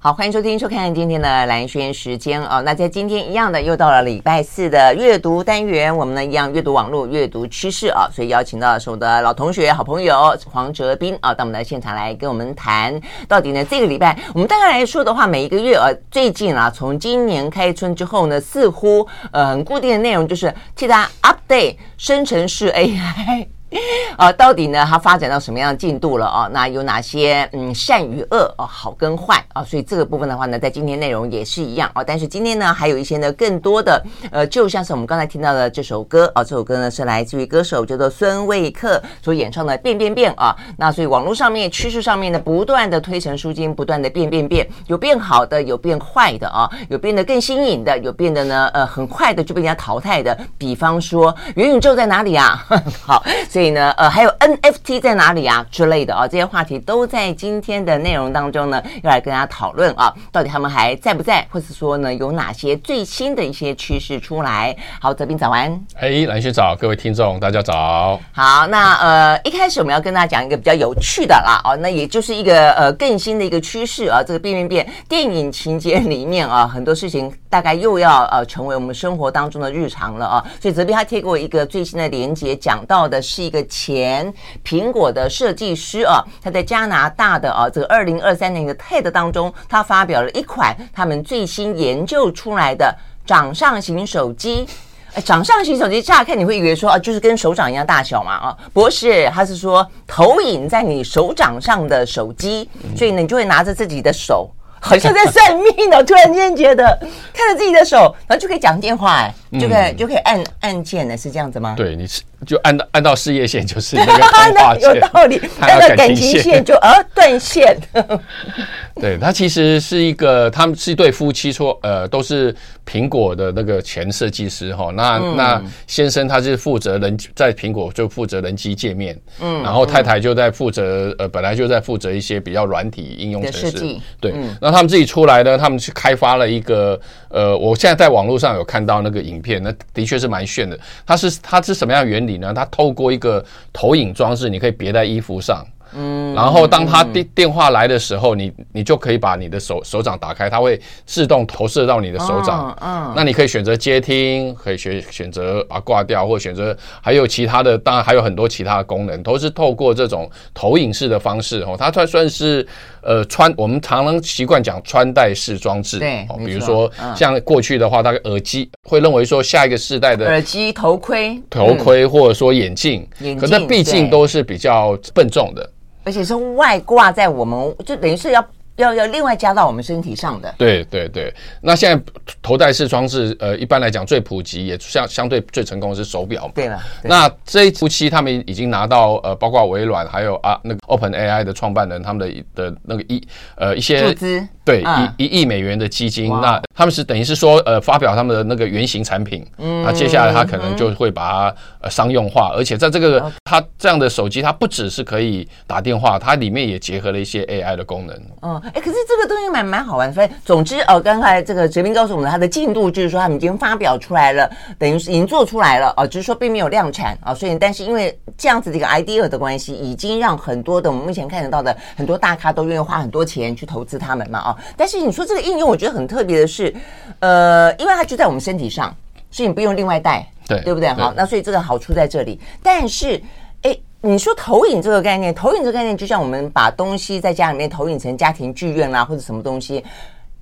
好，欢迎收听、收看今天的兰轩时间哦。那在今天一样的，又到了礼拜四的阅读单元，我们呢一样阅读网络、阅读趋势啊，所以邀请到的是我的老同学、好朋友黄哲斌啊，到我们的现场来跟我们谈到底呢这个礼拜，我们大概来说的话，每一个月呃，最近啊，从今年开春之后呢，似乎呃很固定的内容就是替大家 update 生成式 AI。啊，到底呢，它发展到什么样的进度了啊？那有哪些嗯善与恶哦，好跟坏啊？所以这个部分的话呢，在今天内容也是一样啊。但是今天呢，还有一些呢更多的呃，就像是我们刚才听到的这首歌啊，这首歌呢是来自于歌手叫做孙卫克所演唱的《变变变》啊。那所以网络上面趋势上面呢，不断的推陈出新，不断的变变变，有变好的，有变坏的啊，有变得更新颖的，有变得呢呃很快的就被人家淘汰的。比方说元宇宙在哪里啊？好。呢，呃，还有 NFT 在哪里啊之类的啊，这些话题都在今天的内容当中呢，要来跟大家讨论啊，到底他们还在不在，或是说呢，有哪些最新的一些趋势出来？好，泽斌早安，哎，蓝轩早，各位听众大家早。好，那呃，一开始我们要跟大家讲一个比较有趣的啦，哦，那也就是一个呃更新的一个趋势啊，这个变变变电影情节里面啊，很多事情大概又要呃成为我们生活当中的日常了啊，所以哲斌他贴过一个最新的连接，讲到的是。一个前苹果的设计师啊，他在加拿大的啊这个二零二三年的 TED 当中，他发表了一款他们最新研究出来的掌上型手机。掌上型手机乍看你会以为说啊，就是跟手掌一样大小嘛啊，不是，他是说投影在你手掌上的手机，所以呢，你就会拿着自己的手。好像在算命呢，突然间觉得看着自己的手，然后就可以讲电话，哎，就可以就可以按按键呢，是这样子吗？对，你是就按到按到事业线，就是那个 通话线，有道理。按到感情线就呃断线。对，他其实是一个，他们是一对夫妻，说呃都是苹果的那个前设计师哈。那那先生他是负责人，在苹果就负责人机界面，嗯，然后太太就在负责呃本来就在负责一些比较软体应用程式，对，那他们自己出来呢，他们去开发了一个呃，我现在在网络上有看到那个影片，那的确是蛮炫的。它是它是什么样的原理呢？它透过一个投影装置，你可以别在衣服上。嗯，然后当他电电话来的时候，你你就可以把你的手手掌打开，它会自动投射到你的手掌。嗯，那你可以选择接听，可以选选择啊挂掉，或选择还有其他的，当然还有很多其他的功能，都是透过这种投影式的方式哦。它算算是呃穿，我们常常习惯讲穿戴式装置。对，比如说像过去的话，大概耳机会认为说下一个世代的耳机、头盔、头盔或者说眼镜，可是毕竟都是比较笨重的。而且是外挂在我们，就等于是要要要另外加到我们身体上的。对对对，那现在头戴式装置，呃，一般来讲最普及也相相对最成功的是手表。对了，那这一夫妻他们已经拿到呃，包括微软还有啊那个 Open AI 的创办人他们的的那个一呃一些。对，一一亿美元的基金，那他们是等于是说，呃，发表他们的那个原型产品，嗯，那接下来他可能就会把它呃商用化，而且在这个它这样的手机，它不只是可以打电话，它里面也结合了一些 AI 的功能。嗯，哎，可是这个东西蛮蛮好玩，所以总之哦，刚才这个哲斌告诉我们，它的进度就是说他们已经发表出来了，等于是已经做出来了哦，只是说并没有量产啊，所以但是因为这样子的一个 idea 的关系，已经让很多的我们目前看得到的很多大咖都愿意花很多钱去投资他们嘛啊。但是你说这个应用，我觉得很特别的是，呃，因为它就在我们身体上，所以你不用另外带，对，对不对？好，那所以这个好处在这里。但是，哎，你说投影这个概念，投影这个概念，就像我们把东西在家里面投影成家庭剧院啦，或者什么东西，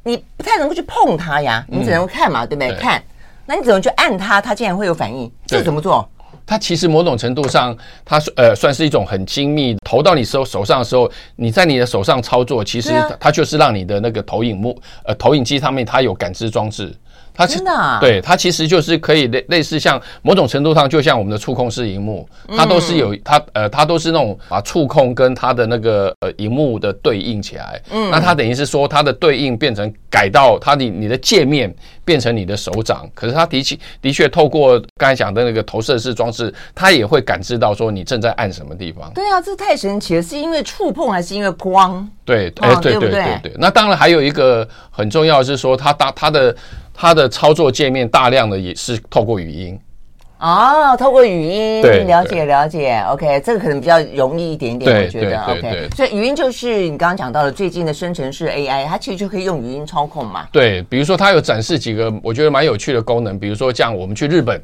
你不太能够去碰它呀，你只能看嘛，嗯、对不对？对看，那你只能去按它，它竟然会有反应？这怎么做？它其实某种程度上，它呃算是一种很精密，投到你手手上的时候，你在你的手上操作，其实它就是让你的那个投影幕呃投影机上面它有感知装置。它真的啊？对，它其实就是可以类类似像某种程度上，就像我们的触控式荧幕，它都是有它呃，它都是那种把触控跟它的那个呃荧幕的对应起来。嗯，那它等于是说它的对应变成改到它的你的界面变成你的手掌，可是它的确的确透过刚才讲的那个投射式装置，它也会感知到说你正在按什么地方。对啊，这太神奇了，是因为触碰还是因为光？对，哎，对对对对对。那当然还有一个很重要的是说，它当它的。它的操作界面大量的也是透过语音，哦，透过语音了解了解，OK，这个可能比较容易一点点，我觉得，OK。所以语音就是你刚刚讲到的最近的生成式 AI，它其实就可以用语音操控嘛。对，比如说它有展示几个我觉得蛮有趣的功能，比如说像我们去日本。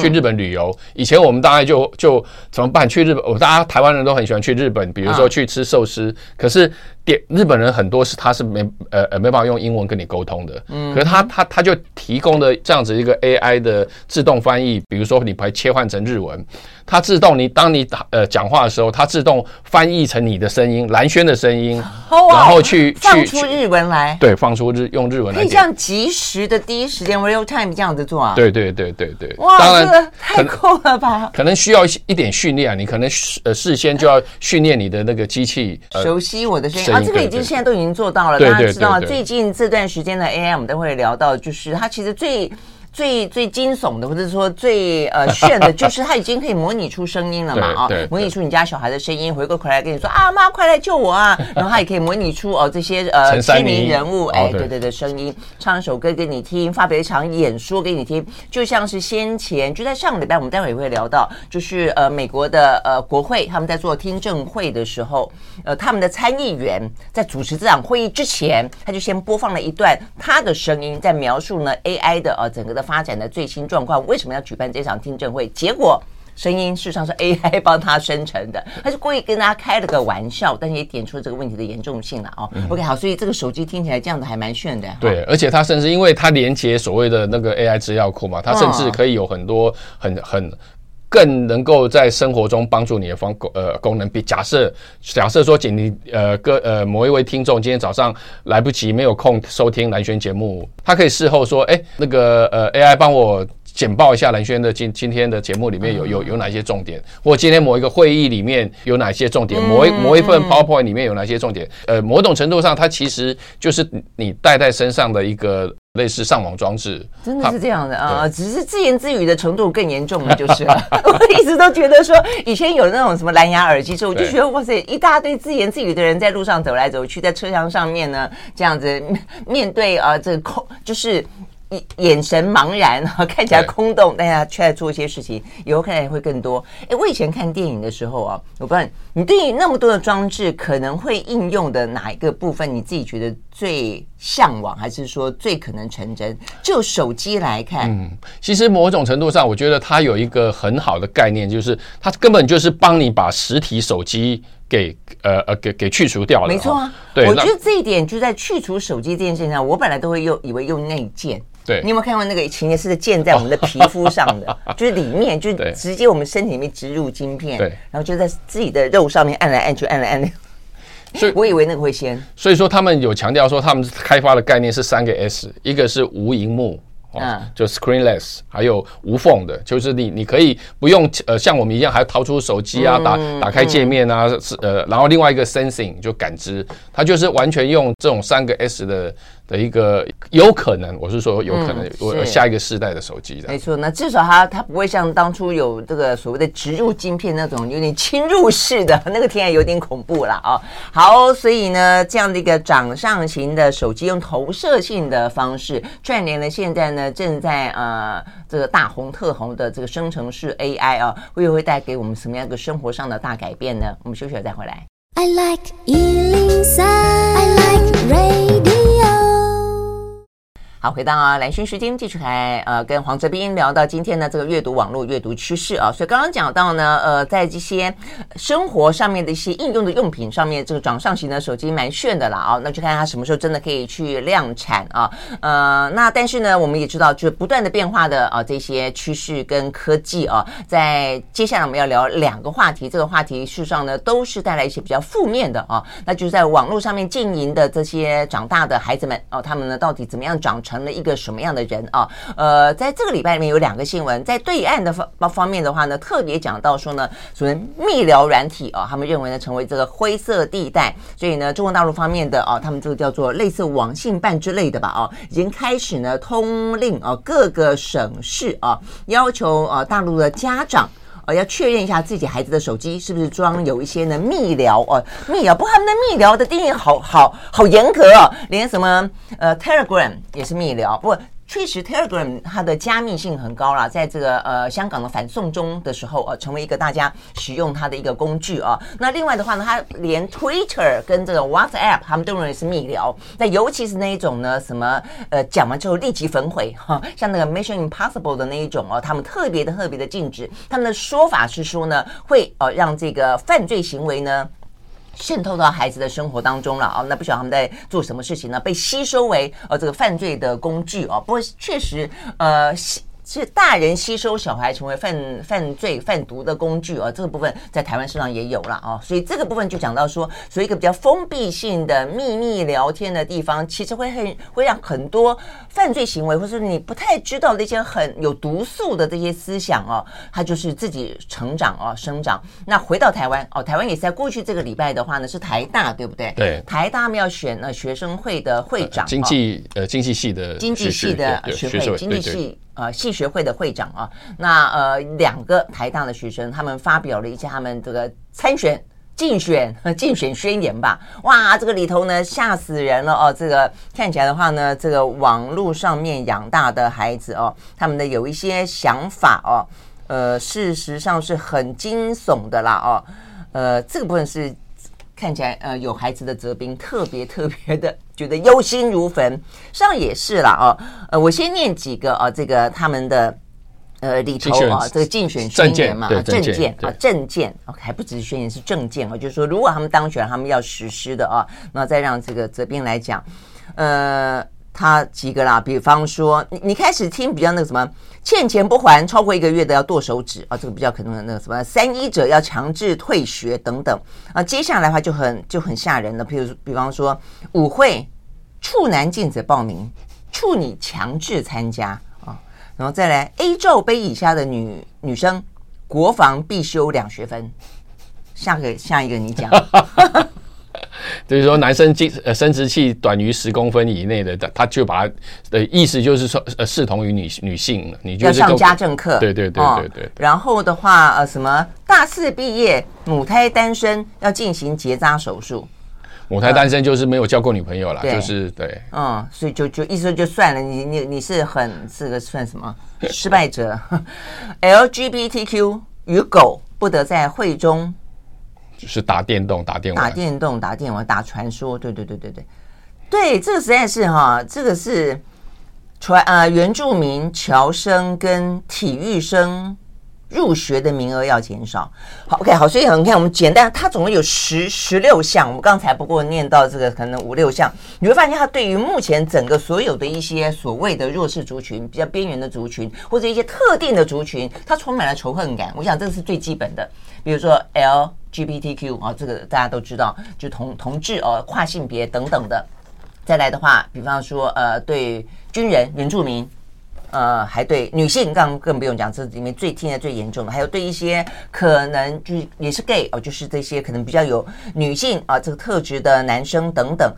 去日本旅游，以前我们大概就就怎么办？去日本，我大家台湾人都很喜欢去日本，比如说去吃寿司。可是点日本人很多是他是没呃呃没办法用英文跟你沟通的。嗯，可是他他他就提供的这样子一个 AI 的自动翻译，比如说你把它切换成日文，它自动你当你打呃讲话的时候，它自动翻译成你的声音，蓝轩的声音，然后去放出日文来。对，放出日用日文来。可以这样及时的第一时间 real time 这样子做啊？对对对对对。哇。这个太酷了吧！可能需要一点训练啊，你可能呃事先就要训练你的那个机器，熟悉我的声音啊。这个已经现在都已经做到了，大家知道最近这段时间的 AI，我们都会聊到，就是它其实最。最最惊悚的，或者说最呃 炫的，就是它已经可以模拟出声音了嘛啊，模拟出你家小孩的声音，回过头来跟你说啊妈，快来救我啊！然后它也可以模拟出哦这些呃知名人物哎对对的声音，唱一首歌给你听，发表一场演说给你听，就像是先前就在上个礼拜，我们待会也会聊到，就是呃美国的呃国会他们在做听证会的时候，呃他们的参议员在主持这场会议之前，他就先播放了一段他的声音，在描述呢 AI 的呃整个的。发展的最新状况，为什么要举办这场听证会？结果声音事实上是 AI 帮他生成的，他是故意跟大家开了个玩笑，但是也点出了这个问题的严重性了哦。OK，好，所以这个手机听起来这样子还蛮炫的。对，而且它甚至因为它连接所谓的那个 AI 资料库嘛，它甚至可以有很多很很更能够在生活中帮助你的方呃功能。比假设假设说，仅你呃个呃某一位听众今天早上来不及没有空收听蓝轩节目。他可以事后说，哎，那个呃，AI 帮我简报一下蓝轩的今今天的节目里面有有有哪些重点，或今天某一个会议里面有哪些重点，某一某一份 PowerPoint 里面有哪些重点。呃，某种程度上，它其实就是你带在身上的一个类似上网装置。真的是这样的啊，只是自言自语的程度更严重了，就是了。我一直都觉得说，以前有那种什么蓝牙耳机之后，我就觉得哇塞，一大堆自言自语的人在路上走来走去，在车厢上面呢，这样子面对啊，这个空。就是眼神茫然，看起来空洞，但他却在做一些事情，以后看来会更多。哎，我以前看电影的时候啊，我不知道你对于那么多的装置可能会应用的哪一个部分，你自己觉得最向往，还是说最可能成真？就手机来看，嗯，其实某种程度上，我觉得它有一个很好的概念，就是它根本就是帮你把实体手机。给呃呃给给去除掉了，没错啊。对，我觉得这一点就在去除手机这件事情上，我本来都会用以为用内建。对，你有没有看过那个情节是建在我们的皮肤上的？就是里面就直接我们身体里面植入晶片，对，然后就在自己的肉上面按来按去，按来按去。所以 我以为那个会先。所以说他们有强调说，他们开发的概念是三个 S，一个是无荧幕。啊，就 screenless，还有无缝的，就是你你可以不用呃像我们一样，还要掏出手机啊，打打开界面啊，是呃，然后另外一个 sensing 就感知，它就是完全用这种三个 S 的。的一个有可能，我是说有可能，我下一个世代的手机的，没错。那至少它它不会像当初有这个所谓的植入晶片那种有点侵入式的那个，听起来有点恐怖了啊。好，所以呢，这样的一个掌上型的手机，用投射性的方式串联了现在呢正在呃这个大红特红的这个生成式 AI 啊，会不会带给我们什么样一个生活上的大改变呢？我们休息了再回来。I like 103, I like radio 好，回到啊，兰萱时间继续来呃，跟黄哲斌聊到今天的这个阅读网络阅读趋势啊，所以刚刚讲到呢，呃，在这些生活上面的一些应用的用品上面，这个掌上型的手机蛮炫的啦啊，那就看它什么时候真的可以去量产啊，呃，那但是呢，我们也知道，就是不断的变化的啊这些趋势跟科技啊，在接下来我们要聊两个话题，这个话题事实上呢都是带来一些比较负面的啊，那就是在网络上面经营的这些长大的孩子们哦，他们呢到底怎么样长成？成了一个什么样的人啊？呃，在这个礼拜里面有两个新闻，在对岸的方方面的话呢，特别讲到说呢，所谓密聊软体啊，他们认为呢成为这个灰色地带，所以呢，中国大陆方面的啊，他们这个叫做类似网信办之类的吧啊，已经开始呢通令啊各个省市啊，要求啊大陆的家长。呃，要确认一下自己孩子的手机是不是装有一些呢密聊哦，密聊，不过他们的密聊的定义好好好严格哦，连什么呃 Telegram 也是密聊，不过确实 Telegram 它的加密性很高啦，在这个呃香港的反送中的时候，呃，成为一个大家使用它的一个工具啊。那另外的话呢，它连 Twitter 跟这个 WhatsApp 他们都认为是密聊。那尤其是那一种呢，什么呃讲完之后立即焚毁 哈，像那个 Mission Impossible 的那一种哦，他们特别的特别的禁止。他们的说法是说呢，会呃让这个犯罪行为呢。渗透到孩子的生活当中了啊，那不晓得他们在做什么事情呢？被吸收为呃这个犯罪的工具啊。不过确实呃。是大人吸收小孩成为犯犯罪贩毒的工具啊，这个部分在台湾市场也有了啊，所以这个部分就讲到说，所以一个比较封闭性的秘密聊天的地方，其实会很会让很多犯罪行为，或是你不太知道的一些很有毒素的这些思想哦，它就是自己成长哦，生长。那回到台湾哦，台湾也是在过去这个礼拜的话呢，是台大对不对？对，台大们要选那学生会的会长，经济呃经济系的经济系的学会，经济系。呃，系学会的会长啊，那呃，两个台大的学生，他们发表了一下他们这个参选、竞选、竞选宣言吧。哇，这个里头呢，吓死人了哦！这个看起来的话呢，这个网络上面养大的孩子哦，他们的有一些想法哦，呃，事实上是很惊悚的啦哦。呃，这个部分是。看起来呃有孩子的泽斌特别特别的觉得忧心如焚，实际上也是啦哦，呃我先念几个啊这个他们的呃里头啊这个竞选宣言嘛证件啊证件啊还不只是宣言是证件啊，就是说如果他们当选他们要实施的啊，那再让这个泽斌来讲呃。他几个啦，比方说，你你开始听比较那个什么，欠钱不还超过一个月的要剁手指啊，这个比较可能的那个什么，三一者要强制退学等等啊。接下来的话就很就很吓人了，比如比方说舞会处男禁止报名，处女强制参加啊，然后再来 A 罩杯以下的女女生国防必修两学分，下个下一个你讲。就是说，男生经呃生殖器短于十公分以内的，他就把它的意思就是说，呃，视同于女女性了。你就要上家政课，对对对对对。然后的话，呃，什么大四毕业母胎单身要进行结扎手术？母胎单身就是没有交过女朋友了，就是对。嗯，所以就就意思就算了，你你你是很是个算什么 失败者？LGBTQ 与狗不得在会中。是打电动、打电玩、打电动、打电玩、打传说，对对对对对，对，这个实在是哈，这个是传呃原住民侨生跟体育生入学的名额要减少。好，OK，好，所以你看我们简单，它总共有十十六项，我们刚才不过念到这个可能五六项，你会发现它对于目前整个所有的一些所谓的弱势族群、比较边缘的族群或者一些特定的族群，它充满了仇恨感。我想这个是最基本的，比如说 L。GBTQ 啊，这个大家都知道，就同同志哦，跨性别等等的。再来的话，比方说呃，对军人、原住民，呃，还对女性，更更不用讲，这里面最听的最严重的，还有对一些可能就是也是 gay 哦，就是这些可能比较有女性啊这个特质的男生等等。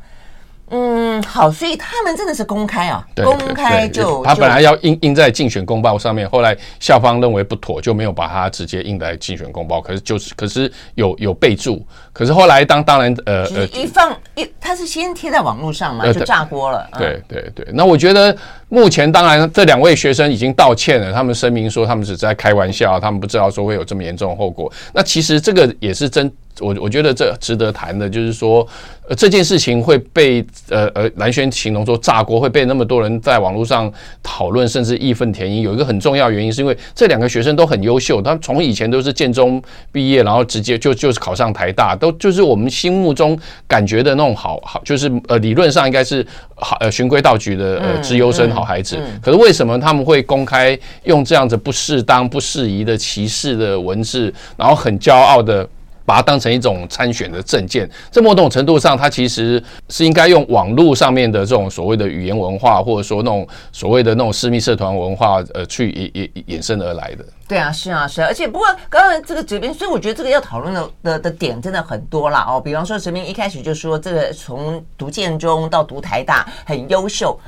嗯，好，所以他们真的是公开啊，对公开就他本来要印印在竞选公报上面，后来校方认为不妥，就没有把它直接印在竞选公报。可是就是，可是有有备注。可是后来当当然呃呃一放一，他是先贴在网络上嘛，就炸锅了。对对对，对，那我觉得目前当然这两位学生已经道歉了，他们声明说他们只是在开玩笑，他们不知道说会有这么严重的后果。那其实这个也是真。我我觉得这值得谈的，就是说，呃，这件事情会被呃呃蓝轩形容说炸锅，会被那么多人在网络上讨论，甚至义愤填膺。有一个很重要原因，是因为这两个学生都很优秀，他们从以前都是建中毕业，然后直接就就是考上台大，都就是我们心目中感觉的那种好好，就是呃理论上应该是好呃循规蹈矩的呃资优生好孩子。可是为什么他们会公开用这样子不适当、不适宜的歧视的文字，然后很骄傲的？把它当成一种参选的证件，在某种程度上，它其实是应该用网络上面的这种所谓的语言文化，或者说那种所谓的那种私密社团文化，呃，去衍衍衍生而来的。对啊，是啊，是啊。而且不过刚刚这个这边，所以我觉得这个要讨论的的的点真的很多啦哦。比方说，这边一开始就说这个从读建中到读台大很优秀。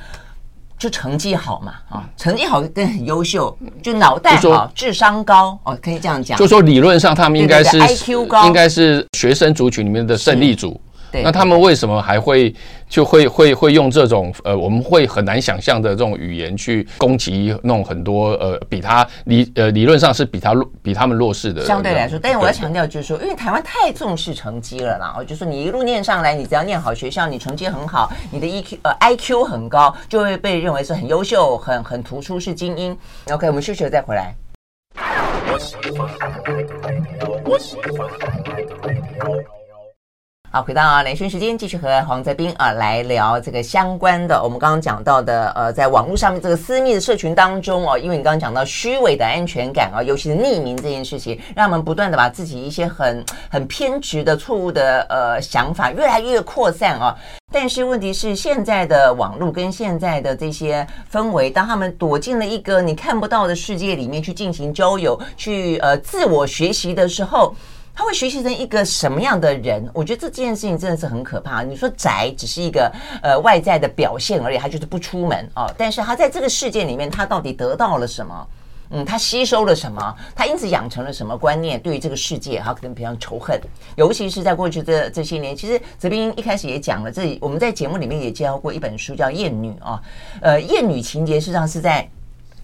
就成绩好嘛，啊，成绩好跟很优秀，就脑袋好，智商高，哦，可以这样讲。就说理论上他们应该是 IQ 高，应该是学生族群里面的胜利组。对，那他们为什么还会就会会会用这种呃，我们会很难想象的这种语言去攻击那种很多呃比他理呃理论上是比他弱比他们弱势的。相对来说，但是我要强调就是说，因为台湾太重视成绩了啦，哦就是说你一路念上来，你只要念好学校，你成绩很好，你的 EQ 呃 IQ 很高，就会被认为是很优秀、很很突出是精英。OK，我们休息了再回来。回到啊，连线时间，继续和黄泽斌啊来聊这个相关的。我们刚刚讲到的，呃，在网络上面这个私密的社群当中哦，因为你刚刚讲到虚伪的安全感啊，尤其是匿名这件事情，让我们不断的把自己一些很很偏执的错误的呃想法越来越扩散啊。但是问题是，现在的网络跟现在的这些氛围，当他们躲进了一个你看不到的世界里面去进行交友、去呃自我学习的时候。他会学习成一个什么样的人？我觉得这件事情真的是很可怕。你说宅只是一个呃外在的表现而已，他就是不出门哦。但是他在这个世界里面，他到底得到了什么？嗯，他吸收了什么？他因此养成了什么观念？对于这个世界，他可能比较仇恨。尤其是在过去这这些年，其实泽斌一开始也讲了，这我们在节目里面也介绍过一本书，叫《厌女》啊。呃，厌女情节实际上是在。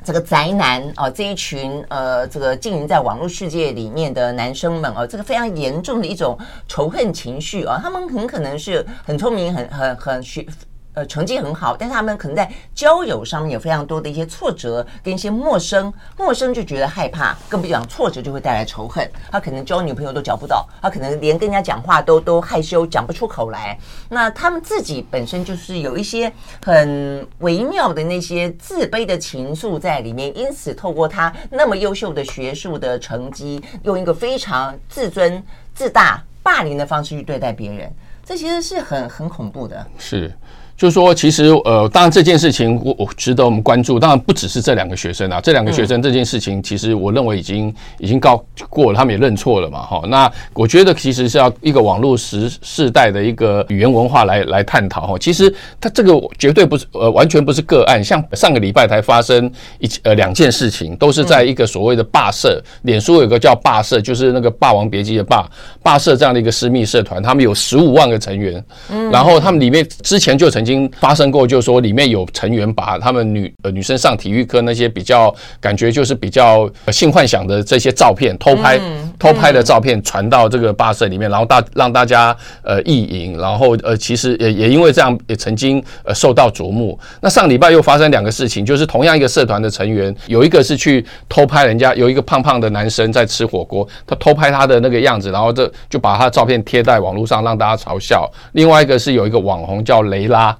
这个宅男啊，这一群呃，这个经营在网络世界里面的男生们啊，这个非常严重的一种仇恨情绪啊，他们很可能是很聪明、很很很学。呃，成绩很好，但是他们可能在交友上面有非常多的一些挫折，跟一些陌生，陌生就觉得害怕，更不讲挫折就会带来仇恨。他可能交女朋友都交不到，他可能连跟人家讲话都都害羞，讲不出口来。那他们自己本身就是有一些很微妙的那些自卑的情愫在里面，因此透过他那么优秀的学术的成绩，用一个非常自尊、自大、霸凌的方式去对待别人，这其实是很很恐怖的。是。就是说，其实呃，当然这件事情我我值得我们关注。当然不只是这两个学生啊，这两个学生这件事情，其实我认为已经已经告过了，他们也认错了嘛，哈。那我觉得其实是要一个网络时世代的一个语言文化来来探讨哈。其实他这个绝对不是呃完全不是个案，像上个礼拜才发生一呃两件事情，都是在一个所谓的霸社，脸书有个叫霸社，就是那个霸王别姬的霸霸社这样的一个私密社团，他们有十五万成员，然后他们里面之前就曾。经发生过，就是说里面有成员把他们女呃女生上体育课那些比较感觉就是比较性幻想的这些照片偷拍，偷拍的照片传到这个霸社里面，然后大让大家呃意淫，然后呃其实也也因为这样也曾经呃受到瞩目。那上礼拜又发生两个事情，就是同样一个社团的成员，有一个是去偷拍人家，有一个胖胖的男生在吃火锅，他偷拍他的那个样子，然后这就把他的照片贴在网络上让大家嘲笑。另外一个是有一个网红叫雷拉。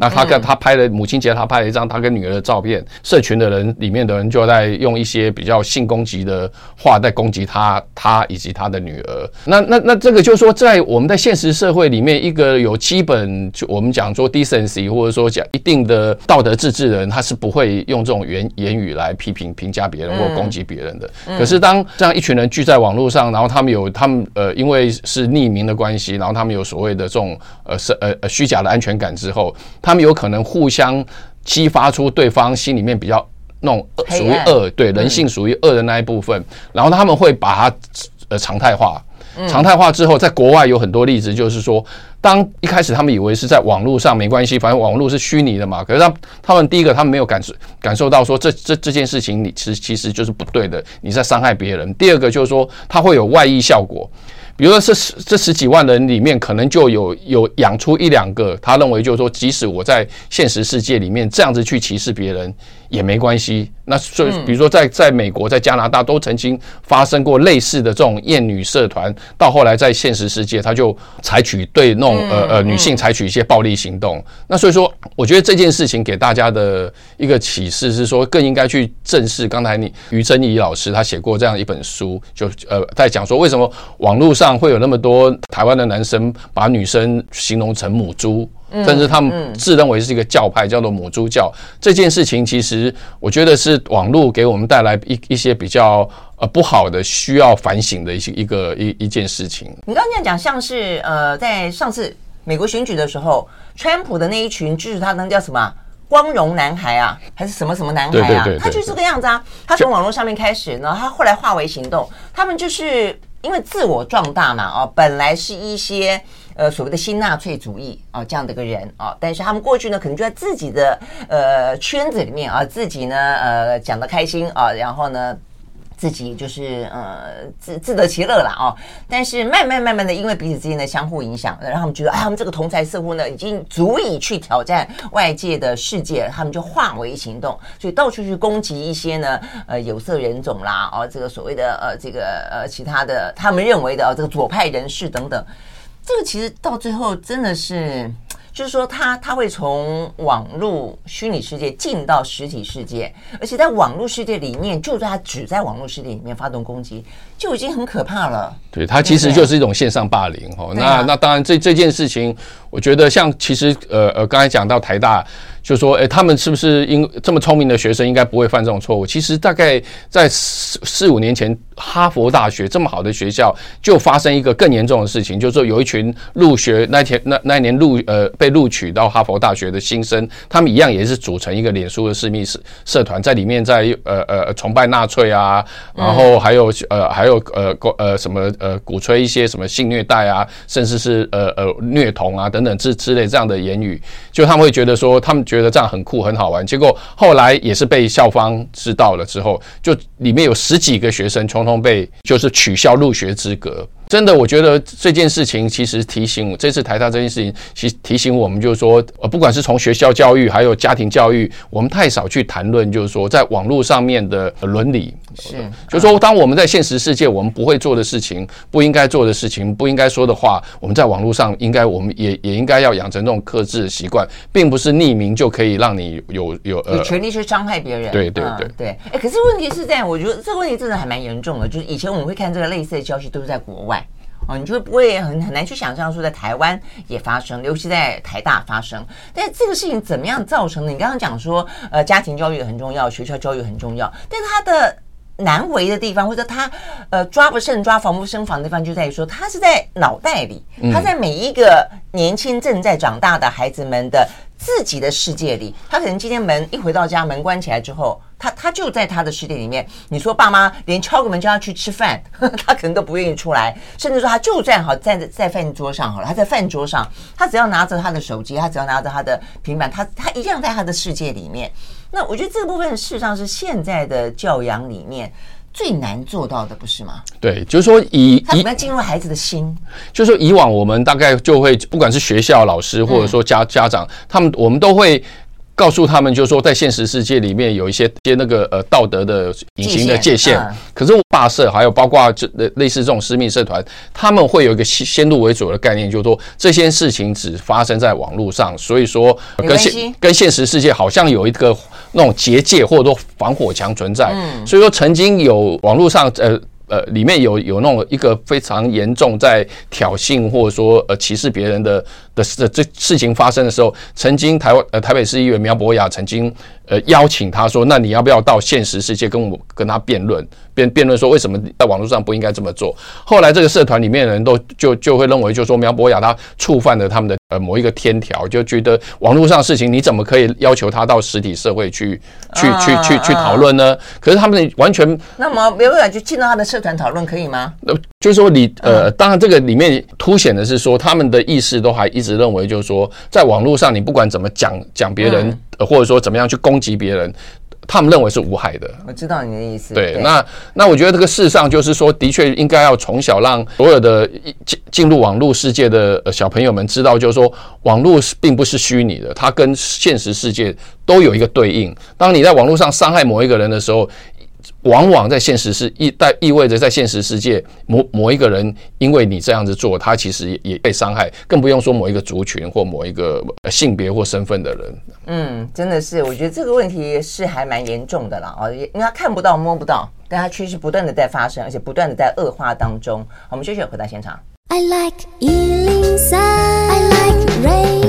那他跟他拍了母亲节，他拍了一张他跟女儿的照片。社群的人里面的人就在用一些比较性攻击的话在攻击他，他以及他的女儿。那那那这个就是说，在我们在现实社会里面，一个有基本就我们讲说 decency 或者说讲一定的道德自治的人，他是不会用这种言言语来批评评价别人或攻击别人的。可是当这样一群人聚在网络上，然后他们有他们呃，因为是匿名的关系，然后他们有所谓的这种呃是呃呃虚假的安全感之后。他们有可能互相激发出对方心里面比较那种属于恶，对人性属于恶的那一部分，然后他们会把它呃常态化，常态化之后，在国外有很多例子，就是说，当一开始他们以为是在网络上没关系，反正网络是虚拟的嘛，可是他他们第一个他们没有感受感受到说这这这件事情你其实其实就是不对的，你在伤害别人。第二个就是说，它会有外溢效果。比如说，这十这十几万人里面，可能就有有养出一两个，他认为就是说，即使我在现实世界里面这样子去歧视别人也没关系。那所以，比如说在在美国、在加拿大都曾经发生过类似的这种厌女社团，到后来在现实世界，他就采取对那种呃呃女性采取一些暴力行动。那所以说，我觉得这件事情给大家的一个启示是说，更应该去正视。刚才你于珍怡老师他写过这样一本书，就呃在讲说为什么网络上。会有那么多台湾的男生把女生形容成母猪，甚至他们自认为是一个教派，叫做母猪教。这件事情其实我觉得是网络给我们带来一一些比较呃不好的、需要反省的一些一个一一件事情。你刚刚这样讲，像是呃在上次美国选举的时候，川普的那一群支持他，那叫什么光荣男孩啊，还是什么什么男孩啊？他就是这个样子啊。他从网络上面开始，然后他后来化为行动，他们就是。因为自我壮大嘛，哦，本来是一些呃所谓的新纳粹主义啊这样的一个人啊，但是他们过去呢可能就在自己的呃圈子里面啊，自己呢呃讲得开心啊，然后呢。自己就是呃自自得其乐了哦，但是慢慢慢慢的，因为彼此之间的相互影响，让他们觉得，哎，他们这个同侪似乎呢已经足以去挑战外界的世界，他们就化为行动，所以到处去攻击一些呢呃有色人种啦，哦这个所谓的呃这个呃其他的他们认为的哦这个左派人士等等，这个其实到最后真的是。就是说他，他他会从网络虚拟世界进到实体世界，而且在网络世界里面，就算他只在网络世界里面发动攻击，就已经很可怕了。对，他其实就是一种线上霸凌哈。那那当然，这这件事情，我觉得像其实呃呃，刚才讲到台大。就说，哎，他们是不是因这么聪明的学生应该不会犯这种错误？其实大概在四四五年前，哈佛大学这么好的学校就发生一个更严重的事情，就是说有一群入学那天那那一年入呃被录取到哈佛大学的新生，他们一样也是组成一个脸书的私密社社团，在里面在呃呃崇拜纳粹啊，然后还有呃还有呃呃什么呃鼓吹一些什么性虐待啊，甚至是呃呃虐童啊等等之之类这样的言语，就他们会觉得说他们觉。得这样很酷很好玩，结果后来也是被校方知道了之后，就里面有十几个学生统统被就是取消入学资格。真的，我觉得这件事情其实提醒这次台大这件事情，其实提醒我们，就是说，呃，不管是从学校教育还有家庭教育，我们太少去谈论，就是说，在网络上面的伦理。是，就是说，当我们在现实世界我们不会做的事情、不应该做的事情、不应该说的话，我们在网络上应该，我们也也应该要养成这种克制的习惯，并不是匿名就可以让你有有呃有权利去伤害别人。对对对对。哎，可是问题是在，我觉得这个问题真的还蛮严重的，就是以前我们会看这个类似的消息，都是在国外。哦，你就不会很很难去想象说在台湾也发生，尤其在台大发生。但这个事情怎么样造成的？你刚刚讲说，呃，家庭教育很重要，学校教育很重要，但是它的难为的地方，或者他呃抓不胜抓、防不胜防的地方，就在于说，他是在脑袋里，他在每一个年轻正在长大的孩子们的自己的世界里，他可能今天门一回到家，门关起来之后。他他就在他的世界里面，你说爸妈连敲个门叫他去吃饭，他可能都不愿意出来，甚至说他就站好站在在饭桌上好了，他在饭桌上，他只要拿着他的手机，他只要拿着他的平板，他他一样在他的世界里面。那我觉得这个部分事实上是现在的教养里面最难做到的，不是吗？对，就是说以他怎么样进入孩子的心？就是说以往我们大概就会，不管是学校老师或者说家家长，他们我们都会。告诉他们，就是说，在现实世界里面有一些些那个呃道德的隐形的界限。可是霸社还有包括这类似这种私密社团，他们会有一个先先入为主的概念，就是说这些事情只发生在网络上，所以说跟现跟现实世界好像有一个那种结界或者说防火墙存在。所以说曾经有网络上呃。呃，里面有有那种一个非常严重在挑衅或者说呃歧视别人的的事这事情发生的时候，曾经台湾呃台北市议员苗博雅曾经呃邀请他说，那你要不要到现实世界跟我跟他辩论？辩辩论说为什么在网络上不应该这么做？后来这个社团里面的人都就就会认为，就说苗博雅他触犯了他们的呃某一个天条，就觉得网络上的事情你怎么可以要求他到实体社会去去去去去讨论呢？可是他们完全那么苗博雅就进到他的社团讨论可以吗？呃，就是说你呃，当然这个里面凸显的是说他们的意识都还一直认为，就是说在网络上你不管怎么讲讲别人，或者说怎么样去攻击别人。他们认为是无害的。我知道你的意思。对，那那我觉得这个事上就是说，的确应该要从小让所有的进进入网络世界的小朋友们知道，就是说网络并不是虚拟的，它跟现实世界都有一个对应。当你在网络上伤害某一个人的时候，往往在现实是意带意味着在现实世界某某一个人因为你这样子做，他其实也被伤害，更不用说某一个族群或某一个性别或身份的人。嗯，真的是，我觉得这个问题是还蛮严重的啦啊，因为他看不到摸不到，但他确实不断的在发生，而且不断的在恶化当中。我们继续回到现场。I like 103, I like radio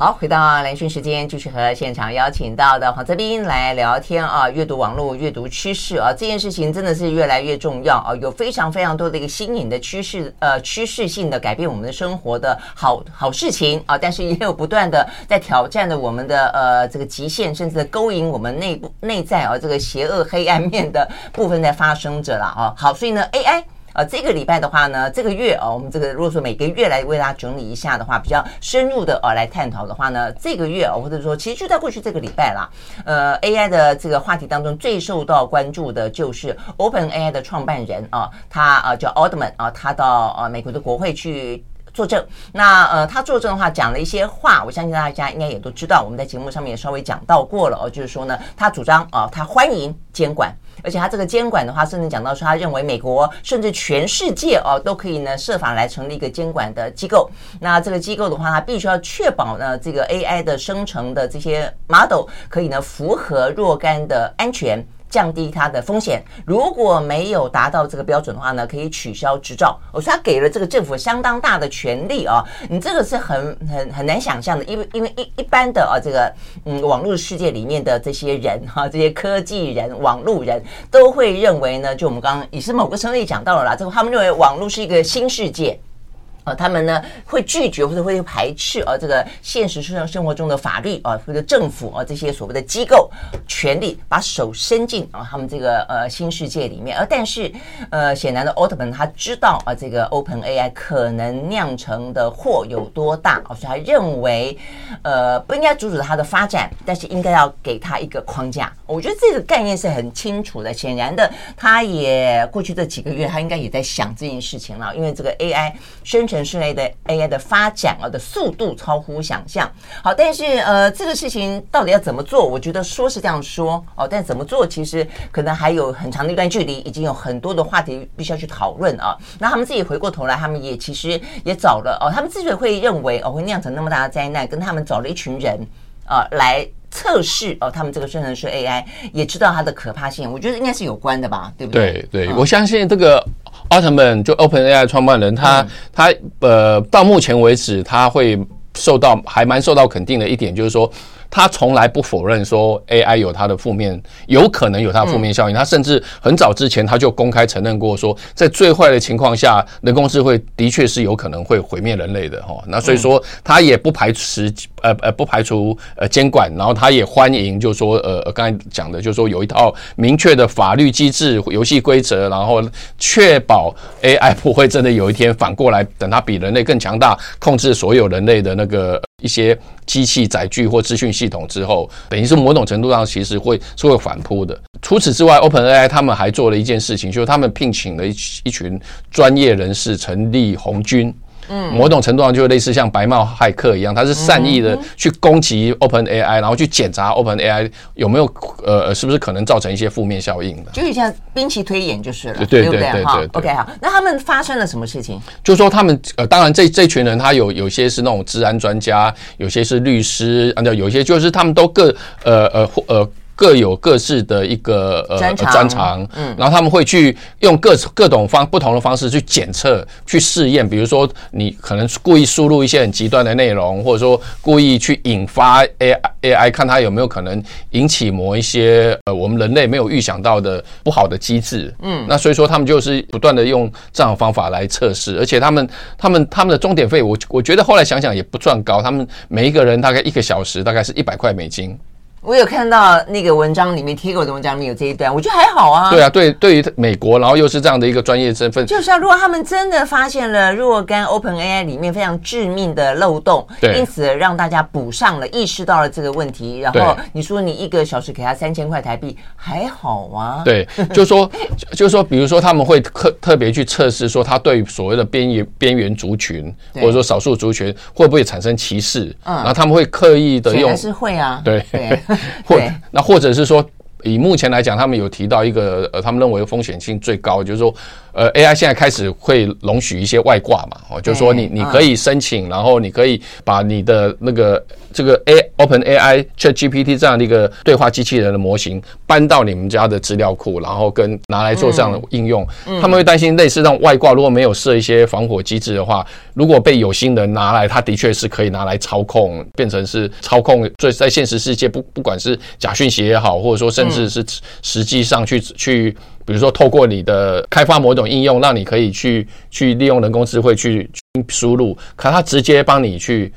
好，回到兰萱时间，继续和现场邀请到的黄泽斌来聊天啊。阅读网络，阅读趋势啊，这件事情真的是越来越重要啊，有非常非常多的一个新颖的趋势，呃，趋势性的改变我们的生活的好好事情啊，但是也有不断的在挑战的我们的呃这个极限，甚至勾引我们内部内在啊这个邪恶黑暗面的部分在发生着了啊。好，所以呢，AI。呃，这个礼拜的话呢，这个月啊、我们这个如果说每个月来为大家整理一下的话，比较深入的呃来探讨的话呢，这个月啊、或者说其实就在过去这个礼拜啦，呃，AI 的这个话题当中最受到关注的就是 OpenAI 的创办人啊，他啊叫 Altman 啊，他到呃美国的国会去。作证，那呃，他作证的话讲了一些话，我相信大家应该也都知道，我们在节目上面也稍微讲到过了哦，就是说呢，他主张啊、他欢迎监管，而且他这个监管的话，甚至讲到说，他认为美国甚至全世界哦、都可以呢设法来成立一个监管的机构。那这个机构的话，它必须要确保呢，这个 AI 的生成的这些 model 可以呢符合若干的安全。降低它的风险，如果没有达到这个标准的话呢，可以取消执照。我说他给了这个政府相当大的权力啊，你这个是很很很难想象的，因为因为一一般的啊这个嗯网络世界里面的这些人哈，这些科技人、网络人都会认为呢，就我们刚刚也是某个程度也讲到了啦，这个他们认为网络是一个新世界。他们呢会拒绝或者会排斥啊，这个现实生生活中的法律啊，或者政府啊这些所谓的机构权力把手伸进啊他们这个呃新世界里面，而但是呃显然的奥特曼他知道啊这个 Open AI 可能酿成的祸有多大啊，所以他认为呃不应该阻止他的发展，但是应该要给他一个框架。我觉得这个概念是很清楚的，显然的他也过去这几个月他应该也在想这件事情了，因为这个 AI 生成城市类的 AI 的发展啊的速度超乎想象。好，但是呃，这个事情到底要怎么做？我觉得说是这样说哦，但怎么做其实可能还有很长的一段距离，已经有很多的话题必须要去讨论啊。那他们自己回过头来，他们也其实也找了哦，他们之所以会认为哦会酿成那么大的灾难，跟他们找了一群人啊来测试哦，他们这个生成式 AI 也知道它的可怕性，我觉得应该是有关的吧，对不对？对对，我相信这个。奥特曼就 OpenAI 创办人，他他呃，到目前为止，他会受到还蛮受到肯定的一点，就是说。他从来不否认说 AI 有它的负面，有可能有它的负面效应。他甚至很早之前他就公开承认过说，在最坏的情况下，人工智慧的确是有可能会毁灭人类的哈。那所以说他也不排除呃呃不排除呃监管，然后他也欢迎，就是说呃刚才讲的，就是说有一套明确的法律机制、游戏规则，然后确保 AI 不会真的有一天反过来，等它比人类更强大，控制所有人类的那个。一些机器载具或资讯系统之后，等于是某种程度上其实会是会反扑的。除此之外，OpenAI 他们还做了一件事情，就是他们聘请了一一群专业人士成立红军。嗯，某种程度上就类似像白帽骇客一样，他是善意的去攻击 OpenAI，然后去检查 OpenAI 有没有呃是不是可能造成一些负面效应的，就是像兵棋推演就是了，对对对对对。OK 好，那他们发生了什么事情？就是说他们呃，当然这这群人他有有些是那种治安专家，有些是律师，按照有些就是他们都各呃呃或呃。呃各有各自的一个呃专长，嗯，然后他们会去用各各种方不同的方式去检测、去试验。比如说，你可能故意输入一些很极端的内容，或者说故意去引发 AI AI，看它有没有可能引起某一些呃我们人类没有预想到的不好的机制。嗯，那所以说他们就是不断的用这样的方法来测试，而且他们他们他们的钟点费，我我觉得后来想想也不算高，他们每一个人大概一个小时大概是一百块美金。我有看到那个文章里面贴过的文章里面有这一段，我觉得还好啊。对啊，对，对于美国，然后又是这样的一个专业身份，就是啊，如果他们真的发现了若干 OpenAI 里面非常致命的漏洞，对，因此让大家补上了，意识到了这个问题，然后你说你一个小时给他三千块台币，还好啊。对，就是说，就是说，比如说他们会特特别去测试，说他对所谓的边缘边缘族群或者说少数族群会不会产生歧视，嗯，然后他们会刻意的用，还是会啊，对。对 或那或者是说，以目前来讲，他们有提到一个呃，他们认为风险性最高，就是说。呃，AI 现在开始会容许一些外挂嘛？哦，就是说你你可以申请，然后你可以把你的那个这个 A OpenAI ChatGPT 这样的一个对话机器人的模型搬到你们家的资料库，然后跟拿来做这样的应用。他们会担心类似这种外挂，如果没有设一些防火机制的话，如果被有心人拿来，他的确是可以拿来操控，变成是操控。所以在现实世界，不不管是假讯息也好，或者说甚至是实际上去去。比如说，透过你的开发某种应用，让你可以去去利用人工智慧去输入，可它直接帮你去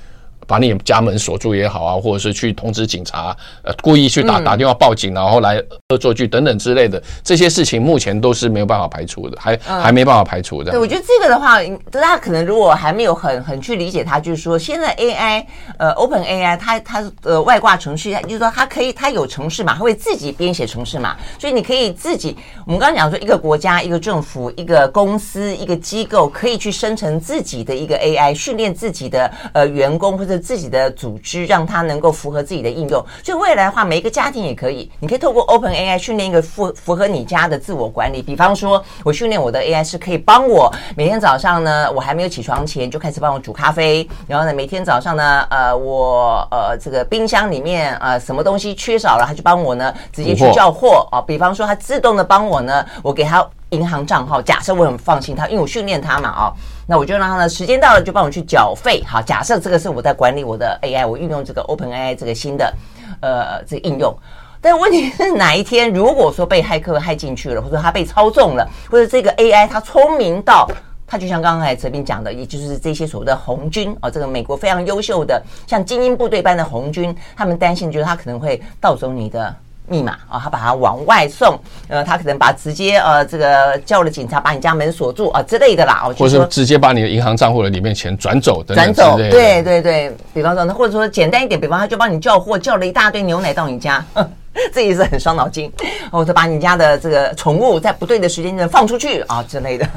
把你家门锁住也好啊，或者是去通知警察，呃，故意去打打电话报警，然后来恶作剧等等之类的这些事情，目前都是没有办法排除的，还还没办法排除的。对，我觉得这个的话，大家可能如果还没有很很去理解它，就是说现在 AI，呃，Open AI，它它呃外挂程序，就是说它可以它有程式码，它会自己编写程式码，所以你可以自己，我们刚刚讲说一个国家、一个政府、一个公司、一个机构可以去生成自己的一个 AI，训练自己的呃员工或者。自己的组织让它能够符合自己的应用，所以未来的话，每一个家庭也可以，你可以透过 Open AI 训练一个符符合你家的自我管理。比方说，我训练我的 AI 是可以帮我每天早上呢，我还没有起床前就开始帮我煮咖啡，然后呢，每天早上呢，呃，我呃这个冰箱里面呃什么东西缺少了，它就帮我呢直接去叫货啊。比方说，它自动的帮我呢，我给它银行账号，假设我很放心它，因为我训练它嘛啊。那我就让他呢，时间到了就帮我去缴费。好，假设这个是我在管理我的 AI，我运用这个 OpenAI 这个新的呃这个应用。但问题是哪一天如果说被骇客骇进去了，或者他被操纵了，或者这个 AI 它聪明到它就像刚才哲斌讲的，也就是这些所谓的红军啊，这个美国非常优秀的像精英部队般的红军，他们担心就是他可能会盗走你的。密码啊，他把它往外送，呃，他可能把直接呃这个叫了警察把你家门锁住啊之类的啦，或者是直接把你的银行账户的里面钱转走等等，转走，对对对，比方说，或者说简单一点，比方他就帮你叫货，叫了一大堆牛奶到你家，这也是很伤脑筋，或者把你家的这个宠物在不对的时间内放出去啊之类的。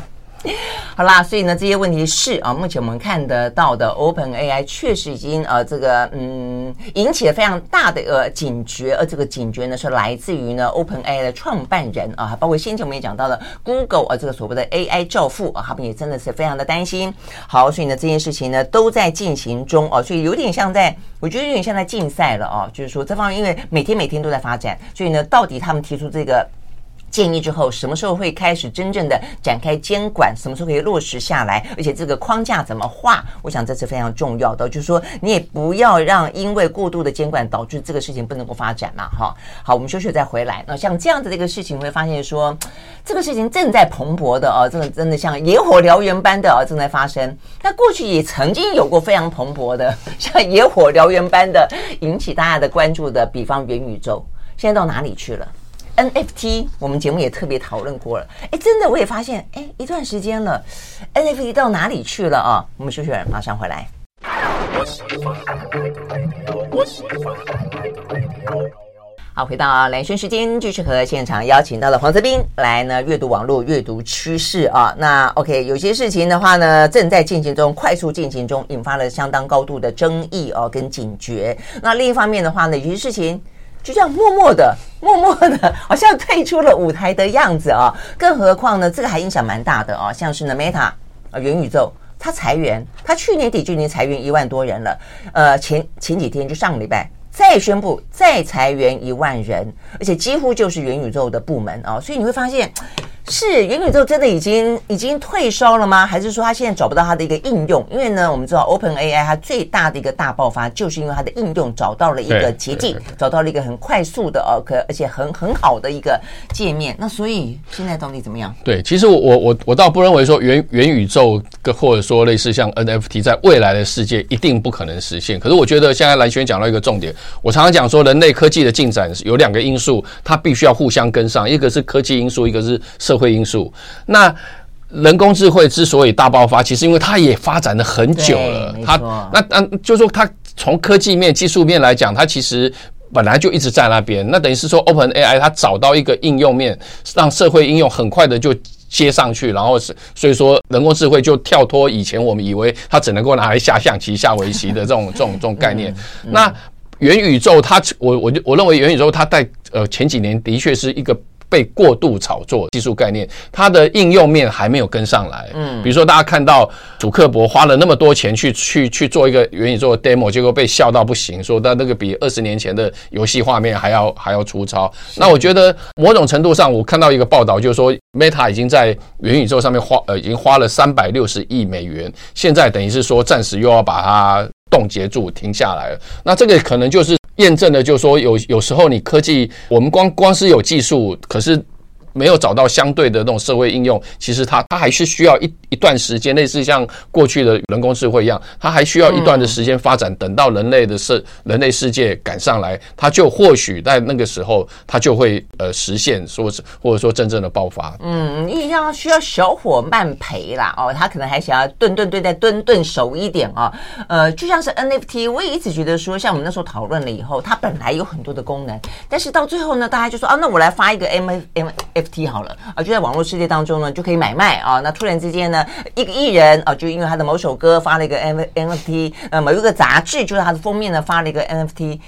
好啦，所以呢，这些问题是啊，目前我们看得到的 Open AI 确实已经呃，这个嗯，引起了非常大的呃警觉，而这个警觉呢是来自于呢 Open AI 的创办人啊，包括先前我们也讲到了 Google 啊，这个所谓的 AI 教父啊，他们也真的是非常的担心。好，所以呢，这件事情呢都在进行中哦，所以有点像在，我觉得有点像在竞赛了哦，就是说这方面因为每天每天都在发展，所以呢，到底他们提出这个。建议之后，什么时候会开始真正的展开监管？什么时候可以落实下来？而且这个框架怎么画？我想这是非常重要的。就是说，你也不要让因为过度的监管导致这个事情不能够发展嘛。哈，好，我们休息再回来。那像这样子的一个事情，会发现说，这个事情正在蓬勃的啊，真的真的像野火燎原般的啊正在发生。那过去也曾经有过非常蓬勃的，像野火燎原般的引起大家的关注的，比方元宇宙，现在到哪里去了？NFT，我们节目也特别讨论过了。哎，真的，我也发现，哎，一段时间了，NFT 到哪里去了啊？我们休息会儿，马上回来。好，回到兰萱时间，继续和现场邀请到了黄泽斌来呢，阅读网络，阅读趋势啊。那 OK，有些事情的话呢，正在进行中，快速进行中，引发了相当高度的争议哦，跟警觉。那另一方面的话呢，有些事情。就这样默默的、默默的，好像退出了舞台的样子啊！更何况呢，这个还影响蛮大的啊，像是呢，Meta 啊，元宇宙，它裁员，它去年底就已经裁员一万多人了，呃，前前几天就上个礼拜再宣布再裁员一万人，而且几乎就是元宇宙的部门啊，所以你会发现。是元宇宙真的已经已经退烧了吗？还是说它现在找不到它的一个应用？因为呢，我们知道 Open AI 它最大的一个大爆发，就是因为它的应用找到了一个捷径，找到了一个很快速的哦，可而且很很好的一个界面。那所以现在到底怎么样？对，其实我我我我倒不认为说元元宇宙跟或者说类似像 NFT 在未来的世界一定不可能实现。可是我觉得现在蓝轩讲到一个重点，我常常讲说人类科技的进展有两个因素，它必须要互相跟上，一个是科技因素，一个是社。社会因素，那人工智慧之所以大爆发，其实因为它也发展了很久了。它那那就是说，它从科技面、技术面来讲，它其实本来就一直在那边。那等于是说，Open AI 它找到一个应用面，让社会应用很快的就接上去，然后是所以说人工智慧就跳脱以前我们以为它只能够拿来下象棋、下围棋的这种 这种这种概念。那元宇宙它，我我我认为元宇宙它在呃前几年的确是一个。被过度炒作技术概念，它的应用面还没有跟上来。嗯，比如说大家看到主克伯花了那么多钱去去去做一个元宇宙的 demo，结果被笑到不行，说他那个比二十年前的游戏画面还要还要粗糙。那我觉得某种程度上，我看到一个报道，就是说 Meta 已经在元宇宙上面花呃已经花了三百六十亿美元，现在等于是说暂时又要把它冻结住停下来了。那这个可能就是。验证的就是说，有有时候你科技，我们光光是有技术，可是没有找到相对的那种社会应用，其实它它还是需要一一段时间，类似像过去的人工智慧一样，它还需要一段的时间发展，等到人类的世人类世界赶上来，它就或许在那个时候，它就会呃实现，说是或者说真正的爆发。嗯，一样需要小火慢培啦，哦，他可能还想要炖炖炖再炖炖熟一点啊、哦，呃，就像是 NFT，我也一直觉得说，像我们那时候讨论了以后，它本来有很多的功能，但是到最后呢，大家就说啊，那我来发一个 M M F T 好了啊，就在网络世界当中呢，就可以买卖啊。那突然之间呢，一个艺人啊，就因为他的某首歌发了一个 N NFT，呃，某一个杂志就是他的封面呢发了一个 N F T，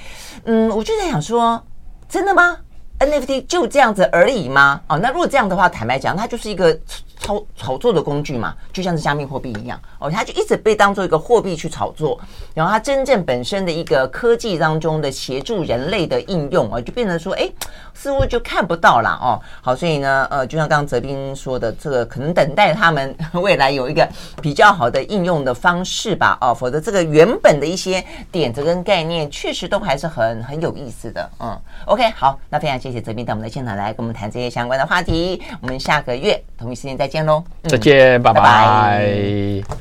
嗯，我就在想说，真的吗？N F T 就这样子而已吗？哦，那如果这样的话，坦白讲，它就是一个。操炒作的工具嘛，就像是加密货币一样哦，它就一直被当做一个货币去炒作，然后它真正本身的一个科技当中的协助人类的应用啊，就变成说，哎，似乎就看不到了哦。好，所以呢，呃，就像刚刚泽斌说的，这个可能等待他们 未来有一个比较好的应用的方式吧，哦，否则这个原本的一些点子跟概念，确实都还是很很有意思的。嗯，OK，好，那非常谢谢泽斌到我们的现场来跟我们谈这些相关的话题，我们下个月同一时间再。见喽，再见，拜拜。拜拜。